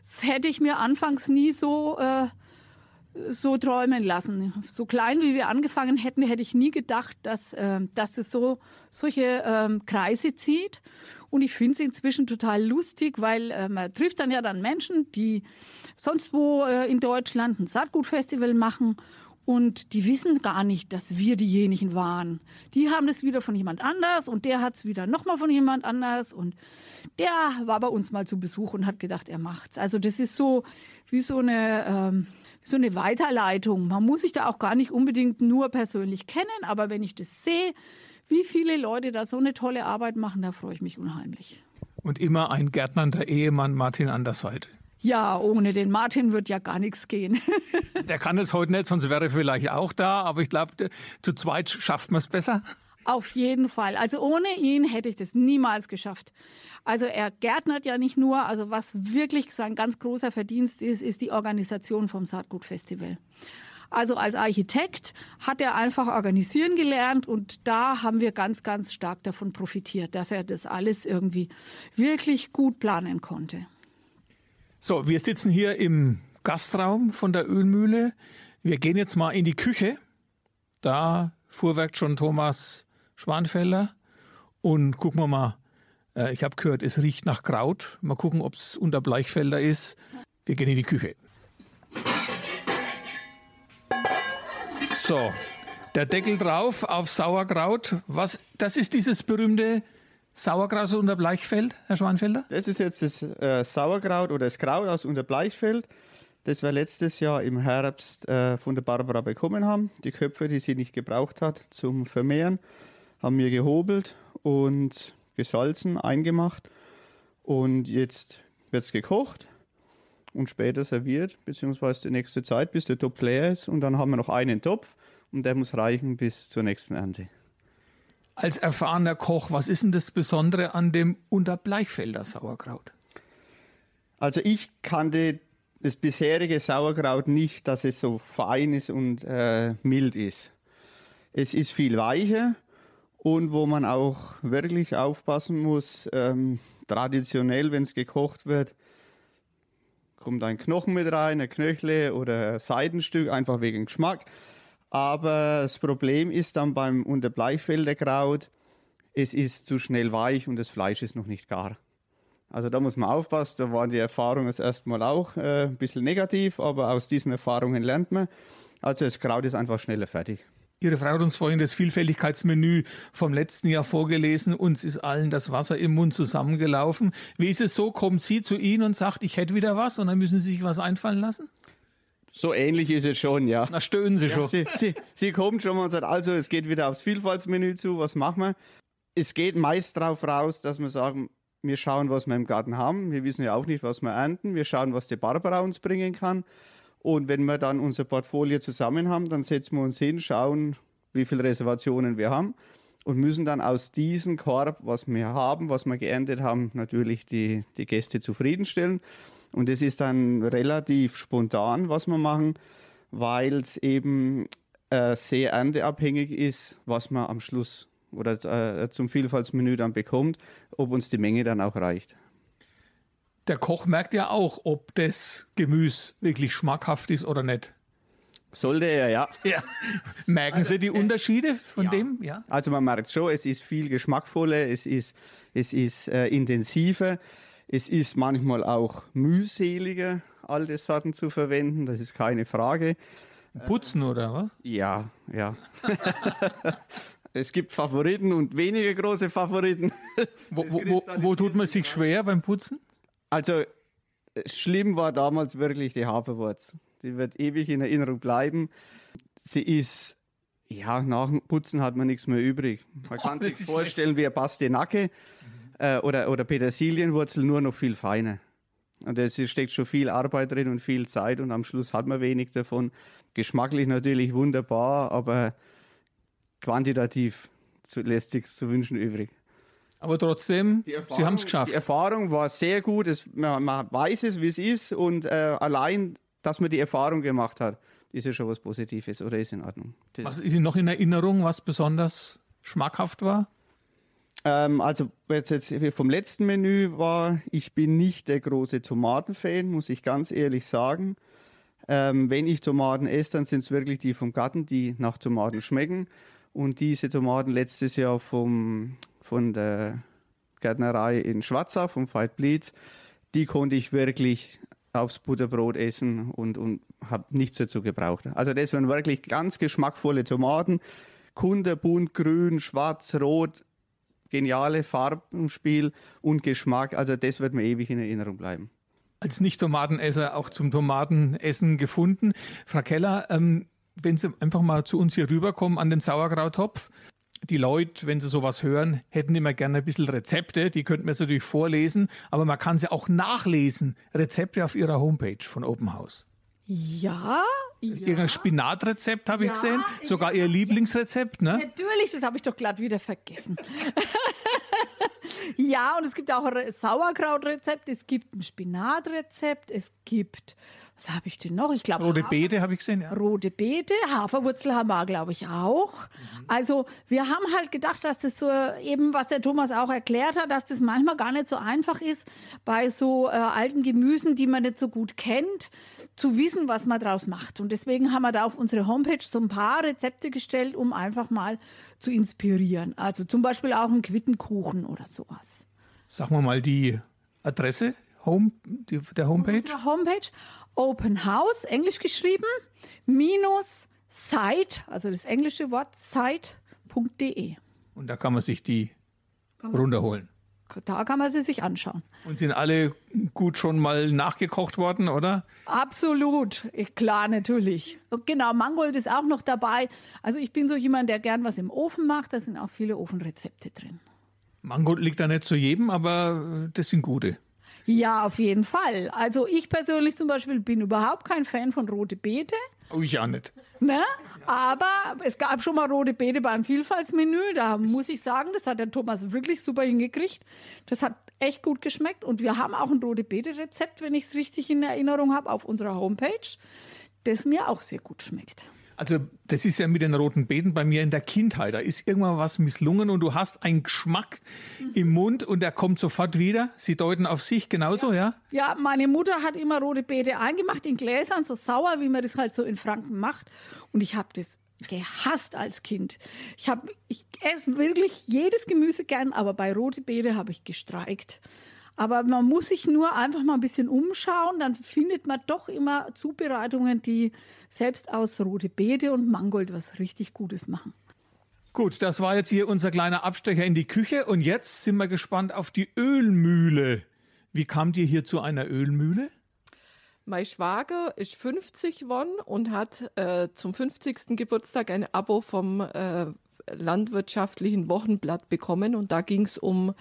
Das hätte ich mir anfangs nie so, äh, so träumen lassen. So klein wie wir angefangen hätten, hätte ich nie gedacht, dass, äh, dass es so solche ähm, Kreise zieht. Und ich finde es inzwischen total lustig, weil äh, man trifft dann ja dann Menschen, die sonst wo äh, in Deutschland ein Saatgutfestival machen und die wissen gar nicht, dass wir diejenigen waren. Die haben das wieder von jemand anders und der hat es wieder nochmal von jemand anders und der war bei uns mal zu Besuch und hat gedacht, er macht's. Also das ist so wie so eine, ähm, so eine Weiterleitung. Man muss sich da auch gar nicht unbedingt nur persönlich kennen, aber wenn ich das sehe, wie viele Leute da so eine tolle Arbeit machen, da freue ich mich unheimlich. Und immer ein gärtnernder Ehemann Martin an der Seite. Ja, ohne den Martin wird ja gar nichts gehen. der kann es heute nicht, sonst wäre er vielleicht auch da, aber ich glaube, zu zweit schafft man es besser. Auf jeden Fall. Also ohne ihn hätte ich das niemals geschafft. Also er gärtnert ja nicht nur, also was wirklich sein ganz großer Verdienst ist, ist die Organisation vom Saatgutfestival. Also als Architekt hat er einfach organisieren gelernt und da haben wir ganz, ganz stark davon profitiert, dass er das alles irgendwie wirklich gut planen konnte. So, wir sitzen hier im Gastraum von der Ölmühle. Wir gehen jetzt mal in die Küche. Da fuhrwerkt schon Thomas Schwanfelder. Und gucken wir mal, äh, ich habe gehört, es riecht nach Kraut. Mal gucken, ob es unter Bleichfelder ist. Wir gehen in die Küche. So, der Deckel drauf auf Sauerkraut. Was, das ist dieses berühmte Sauerkraut unter Bleichfeld, Herr Schwanfelder? Das ist jetzt das äh, Sauerkraut oder das Kraut aus unter Bleichfeld, das wir letztes Jahr im Herbst äh, von der Barbara bekommen haben. Die Köpfe, die sie nicht gebraucht hat zum Vermehren, haben wir gehobelt und gesalzen, eingemacht. Und jetzt wird es gekocht und später serviert, beziehungsweise die nächste Zeit, bis der Topf leer ist. Und dann haben wir noch einen Topf und der muss reichen bis zur nächsten Ernte. Als erfahrener Koch, was ist denn das Besondere an dem Unterbleichfelder Sauerkraut? Also ich kannte das bisherige Sauerkraut nicht, dass es so fein ist und äh, mild ist. Es ist viel weicher und wo man auch wirklich aufpassen muss, ähm, traditionell, wenn es gekocht wird, kommt ein Knochen mit rein, ein Knöchle oder ein Seidenstück, einfach wegen Geschmack. Aber das Problem ist dann beim Unterbleichfelder Kraut, es ist zu schnell weich und das Fleisch ist noch nicht gar. Also da muss man aufpassen, da waren die Erfahrungen das erste Mal auch äh, ein bisschen negativ, aber aus diesen Erfahrungen lernt man. Also das Kraut ist einfach schneller fertig. Ihre Frau hat uns vorhin das Vielfältigkeitsmenü vom letzten Jahr vorgelesen. Uns ist allen das Wasser im Mund zusammengelaufen. Wie ist es so? Kommt sie zu Ihnen und sagt, ich hätte wieder was und dann müssen Sie sich was einfallen lassen? So ähnlich ist es schon, ja. Na, stöhnen Sie schon. Ja, sie, sie, sie, kommt schon mal und sagt, also es geht wieder aufs Vielfaltsmenü zu, was machen wir? Es geht meist darauf raus, dass wir sagen, wir schauen, was wir im Garten haben. Wir wissen ja auch nicht, was wir ernten. Wir schauen, was die Barbara uns bringen kann. Und wenn wir dann unser Portfolio zusammen haben, dann setzen wir uns hin, schauen, wie viele Reservationen wir haben und müssen dann aus diesem Korb, was wir haben, was wir geerntet haben, natürlich die, die Gäste zufriedenstellen. Und es ist dann relativ spontan, was wir machen, weil es eben äh, sehr ernteabhängig ist, was man am Schluss oder äh, zum Vielfaltsmenü dann bekommt, ob uns die Menge dann auch reicht. Der Koch merkt ja auch, ob das Gemüse wirklich schmackhaft ist oder nicht. Sollte er, ja. ja. Merken also, Sie die Unterschiede von ja. dem? Ja. Also man merkt schon, es ist viel geschmackvoller, es ist, es ist äh, intensiver. Es ist manchmal auch mühseliger, alte Sorten zu verwenden, das ist keine Frage. Putzen oder was? Ja, ja. es gibt Favoriten und weniger große Favoriten. Wo, wo, wo, wo tut man sich schwer beim Putzen? Also schlimm war damals wirklich die Haferwurz. Die wird ewig in Erinnerung bleiben. Sie ist, ja, nach dem Putzen hat man nichts mehr übrig. Man kann oh, sich vorstellen schlecht. wie eine Pastinacke äh, oder, oder Petersilienwurzel nur noch viel feiner. Und es steckt schon viel Arbeit drin und viel Zeit und am Schluss hat man wenig davon. Geschmacklich natürlich wunderbar, aber quantitativ lässt sich zu wünschen übrig. Aber trotzdem, Sie haben es geschafft. Die Erfahrung war sehr gut. Es, man, man, weiß es, wie es ist. Und äh, allein, dass man die Erfahrung gemacht hat, ist ja schon was Positives oder ist in Ordnung. Das was ist Ihnen noch in Erinnerung, was besonders schmackhaft war? Ähm, also jetzt, jetzt vom letzten Menü war, ich bin nicht der große Tomatenfan, muss ich ganz ehrlich sagen. Ähm, wenn ich Tomaten esse, dann sind es wirklich die vom Garten, die nach Tomaten schmecken. Und diese Tomaten letztes Jahr vom, von der Gärtnerei in Schwarzach, vom Fight Bleeds, die konnte ich wirklich aufs Butterbrot essen und, und habe nichts dazu gebraucht. Also das waren wirklich ganz geschmackvolle Tomaten. Kunderbunt, grün, schwarz, rot, geniale Farbenspiel und Geschmack. Also das wird mir ewig in Erinnerung bleiben. Als Nicht-Tomatenesser auch zum Tomatenessen gefunden. Frau Keller, ähm, wenn Sie einfach mal zu uns hier rüberkommen an den Sauerkrauttopf, die Leute, wenn sie sowas hören, hätten immer gerne ein bisschen Rezepte. Die könnten wir jetzt natürlich vorlesen, aber man kann sie auch nachlesen. Rezepte auf ihrer Homepage von Open House. Ja, ja. Ihr Spinatrezept habe ich ja, gesehen. Sogar Ihr Lieblingsrezept, ne? Natürlich, das habe ich doch glatt wieder vergessen. ja, und es gibt auch ein Sauerkrautrezept, es gibt ein Spinatrezept, es gibt was habe ich denn noch? Ich glaube rote Beete habe ich gesehen. Ja. Rote Beete, Haferwurzel haben wir, glaube ich, auch. Mhm. Also wir haben halt gedacht, dass das so eben, was der Thomas auch erklärt hat, dass das manchmal gar nicht so einfach ist, bei so äh, alten Gemüsen, die man nicht so gut kennt, zu wissen, was man daraus macht. Und deswegen haben wir da auf unsere Homepage so ein paar Rezepte gestellt, um einfach mal zu inspirieren. Also zum Beispiel auch einen Quittenkuchen oder sowas. Sagen wir mal die Adresse Home, die, der Homepage? Homepage Open House, englisch geschrieben, minus site, also das englische Wort site.de. Und da kann man sich die runterholen. Da kann man sie sich anschauen. Und sind alle gut schon mal nachgekocht worden, oder? Absolut, klar, natürlich. Und genau, Mangold ist auch noch dabei. Also ich bin so jemand, der gern was im Ofen macht. Da sind auch viele Ofenrezepte drin. Mangold liegt da nicht zu jedem, aber das sind gute. Ja, auf jeden Fall. Also ich persönlich zum Beispiel bin überhaupt kein Fan von rote Beete. Oh, ich auch nicht. Ne? Aber es gab schon mal rote Beete beim Vielfaltsmenü. Da muss ich sagen, das hat der Thomas wirklich super hingekriegt. Das hat echt gut geschmeckt. Und wir haben auch ein rote Beete-Rezept, wenn ich es richtig in Erinnerung habe, auf unserer Homepage, das mir auch sehr gut schmeckt. Also das ist ja mit den roten Beeten bei mir in der Kindheit. Da ist irgendwann was misslungen und du hast einen Geschmack mhm. im Mund und der kommt sofort wieder. Sie deuten auf sich genauso, ja? Ja, meine Mutter hat immer rote Beete eingemacht in Gläsern, so sauer, wie man das halt so in Franken macht. Und ich habe das gehasst als Kind. Ich, hab, ich esse wirklich jedes Gemüse gern, aber bei rote Beete habe ich gestreikt. Aber man muss sich nur einfach mal ein bisschen umschauen, dann findet man doch immer Zubereitungen, die selbst aus rote Beete und Mangold was richtig Gutes machen. Gut, das war jetzt hier unser kleiner Abstecher in die Küche und jetzt sind wir gespannt auf die Ölmühle. Wie kamt ihr hier zu einer Ölmühle? Mein Schwager ist 50 geworden und hat äh, zum 50. Geburtstag ein Abo vom äh, landwirtschaftlichen Wochenblatt bekommen und da ging es um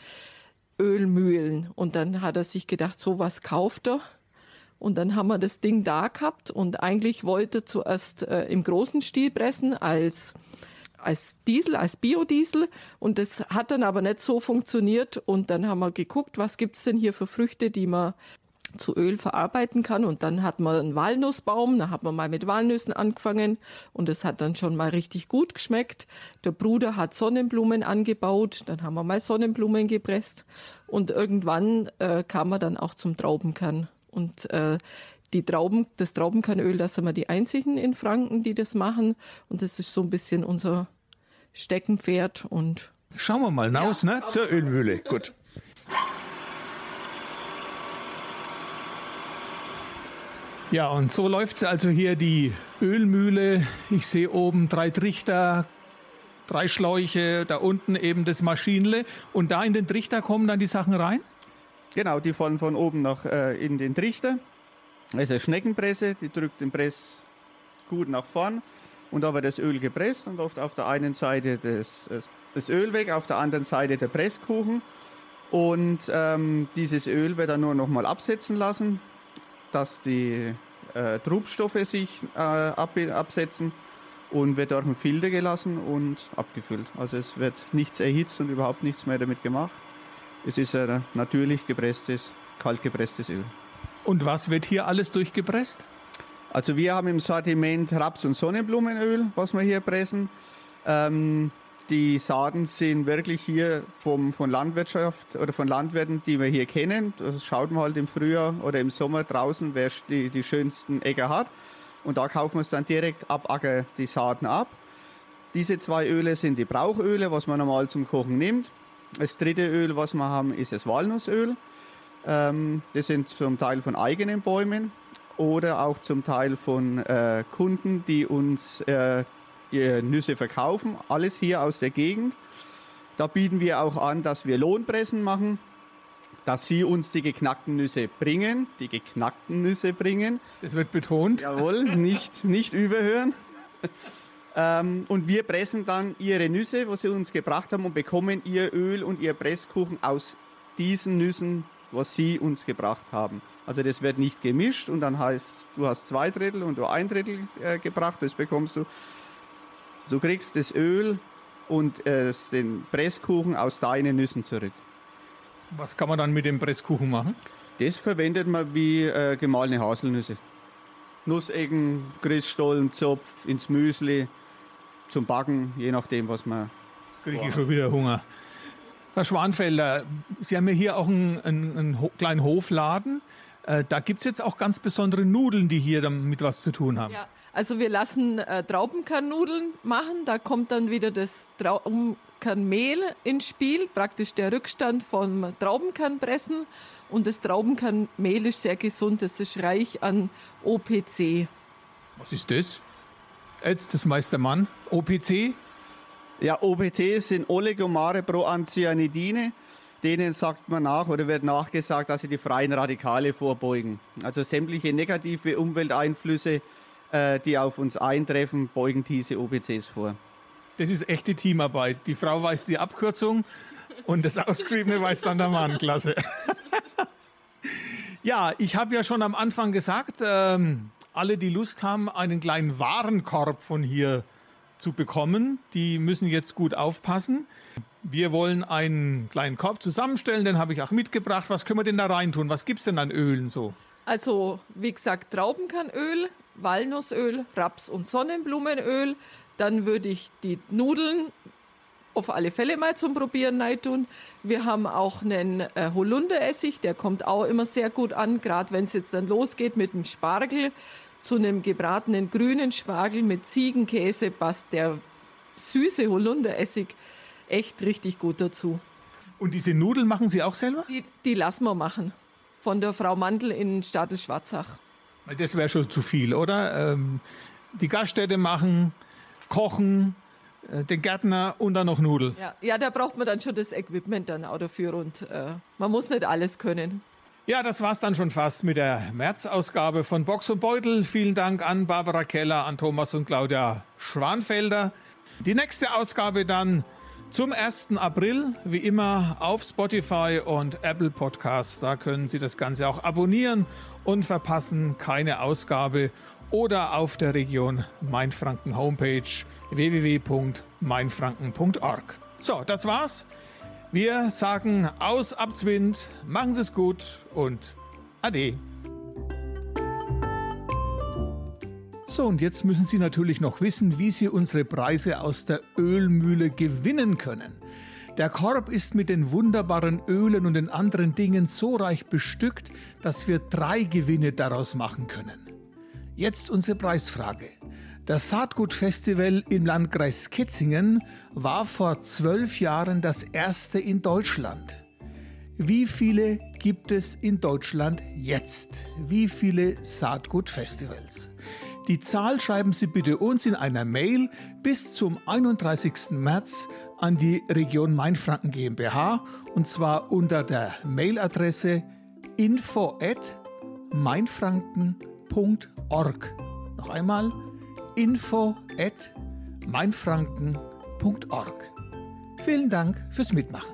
Ölmühlen. Und dann hat er sich gedacht, so was kauft er. Und dann haben wir das Ding da gehabt und eigentlich wollte zuerst äh, im großen Stil pressen als als Diesel, als Biodiesel und das hat dann aber nicht so funktioniert und dann haben wir geguckt, was gibt's denn hier für Früchte, die man zu Öl verarbeiten kann. Und dann hat man einen Walnussbaum, da hat man mal mit Walnüssen angefangen und es hat dann schon mal richtig gut geschmeckt. Der Bruder hat Sonnenblumen angebaut, dann haben wir mal Sonnenblumen gepresst und irgendwann äh, kam man dann auch zum Traubenkern. Und äh, die Trauben, das Traubenkernöl, da sind wir die einzigen in Franken, die das machen. Und das ist so ein bisschen unser Steckenpferd und Schauen wir mal hinaus, ja, ne? Zur Ölmühle. Gut. Ja, und so läuft also hier die Ölmühle. Ich sehe oben drei Trichter, drei Schläuche, da unten eben das Maschinenle. Und da in den Trichter kommen dann die Sachen rein? Genau, die fallen von oben nach, äh, in den Trichter. Das ist eine Schneckenpresse, die drückt den Press gut nach vorn. Und da wird das Öl gepresst und läuft auf der einen Seite das, das Öl weg, auf der anderen Seite der Presskuchen. Und ähm, dieses Öl wird dann nur noch mal absetzen lassen dass die äh, Trubstoffe sich äh, ab, absetzen und wird durch einen Filter gelassen und abgefüllt. Also es wird nichts erhitzt und überhaupt nichts mehr damit gemacht. Es ist ein natürlich gepresstes, kalt gepresstes Öl. Und was wird hier alles durchgepresst? Also wir haben im Sortiment Raps- und Sonnenblumenöl, was wir hier pressen. Ähm, die Saaten sind wirklich hier vom, von Landwirtschaft oder von Landwirten, die wir hier kennen. Das schaut man halt im Frühjahr oder im Sommer draußen, wer die, die schönsten Äcker hat. Und da kaufen wir es dann direkt ab Acker die Saaten ab. Diese zwei Öle sind die Brauchöle, was man normal zum Kochen nimmt. Das dritte Öl, was wir haben, ist das Walnussöl. Ähm, das sind zum Teil von eigenen Bäumen oder auch zum Teil von äh, Kunden, die uns äh, Nüsse verkaufen. Alles hier aus der Gegend. Da bieten wir auch an, dass wir Lohnpressen machen, dass sie uns die geknackten Nüsse bringen, die geknackten Nüsse bringen. Das wird betont. Jawohl, nicht, nicht überhören. ähm, und wir pressen dann ihre Nüsse, was sie uns gebracht haben, und bekommen ihr Öl und ihr Presskuchen aus diesen Nüssen, was sie uns gebracht haben. Also das wird nicht gemischt und dann heißt, du hast zwei Drittel und du ein Drittel äh, gebracht, das bekommst du. Du kriegst das Öl und äh, den Presskuchen aus deinen Nüssen zurück. Was kann man dann mit dem Presskuchen machen? Das verwendet man wie äh, gemahlene Haselnüsse. Nussecken, Grissstollen, Zopf, ins Müsli, zum Backen, je nachdem, was man. Jetzt kriege ich schon wieder Hunger. Frau Schwanfelder, Sie haben ja hier auch einen, einen, einen kleinen Hofladen. Äh, da gibt es jetzt auch ganz besondere Nudeln, die hier damit was zu tun haben. Ja, also wir lassen äh, Traubenkernnudeln machen. Da kommt dann wieder das Traubenkernmehl ins Spiel, praktisch der Rückstand vom Traubenkernpressen. Und das Traubenkernmehl ist sehr gesund, das ist reich an OPC. Was ist das? Jetzt das Meistermann. OPC? Ja, OPC sind Oligomare Proanthyanidine denen sagt man nach oder wird nachgesagt, dass sie die freien Radikale vorbeugen. Also sämtliche negative Umwelteinflüsse, äh, die auf uns eintreffen, beugen diese OPCs vor. Das ist echte Teamarbeit. Die Frau weiß die Abkürzung und das Ausgeschriebene weiß dann der Mann. Klasse. ja, ich habe ja schon am Anfang gesagt, ähm, alle, die Lust haben, einen kleinen Warenkorb von hier zu bekommen, die müssen jetzt gut aufpassen. Wir wollen einen kleinen Korb zusammenstellen, den habe ich auch mitgebracht. Was können wir denn da reintun? Was gibt es denn an Ölen so? Also, wie gesagt, Traubenkernöl, Walnussöl, Raps- und Sonnenblumenöl. Dann würde ich die Nudeln auf alle Fälle mal zum Probieren tun. Wir haben auch einen äh, Holunderessig, der kommt auch immer sehr gut an, gerade wenn es jetzt dann losgeht mit dem Spargel. Zu einem gebratenen grünen Spargel mit Ziegenkäse passt der süße Holunderessig echt richtig gut dazu. Und diese Nudeln machen Sie auch selber? Die, die lassen wir machen. Von der Frau Mandl in Stadel Schwarzach. Das wäre schon zu viel, oder? Ähm, die Gaststätte machen, kochen, äh, den Gärtner und dann noch Nudeln. Ja, ja, da braucht man dann schon das Equipment dann auch dafür und äh, man muss nicht alles können. Ja, das war's dann schon fast mit der März-Ausgabe von Box und Beutel. Vielen Dank an Barbara Keller, an Thomas und Claudia Schwanfelder. Die nächste Ausgabe dann zum 1. April, wie immer, auf Spotify und Apple Podcasts. Da können Sie das Ganze auch abonnieren und verpassen keine Ausgabe oder auf der Region Mainfranken Homepage www.mainfranken.org. So, das war's. Wir sagen aus Abzwind, machen Sie es gut und ade. So, und jetzt müssen Sie natürlich noch wissen, wie Sie unsere Preise aus der Ölmühle gewinnen können. Der Korb ist mit den wunderbaren Ölen und den anderen Dingen so reich bestückt, dass wir drei Gewinne daraus machen können. Jetzt unsere Preisfrage. Das Saatgutfestival im Landkreis Kitzingen war vor zwölf Jahren das erste in Deutschland. Wie viele gibt es in Deutschland jetzt? Wie viele Saatgutfestivals? Die Zahl schreiben Sie bitte uns in einer Mail bis zum 31. März an die Region Mainfranken GmbH und zwar unter der Mailadresse info at mainfranken.org. Noch einmal info at mainfranken.org. Vielen Dank fürs Mitmachen.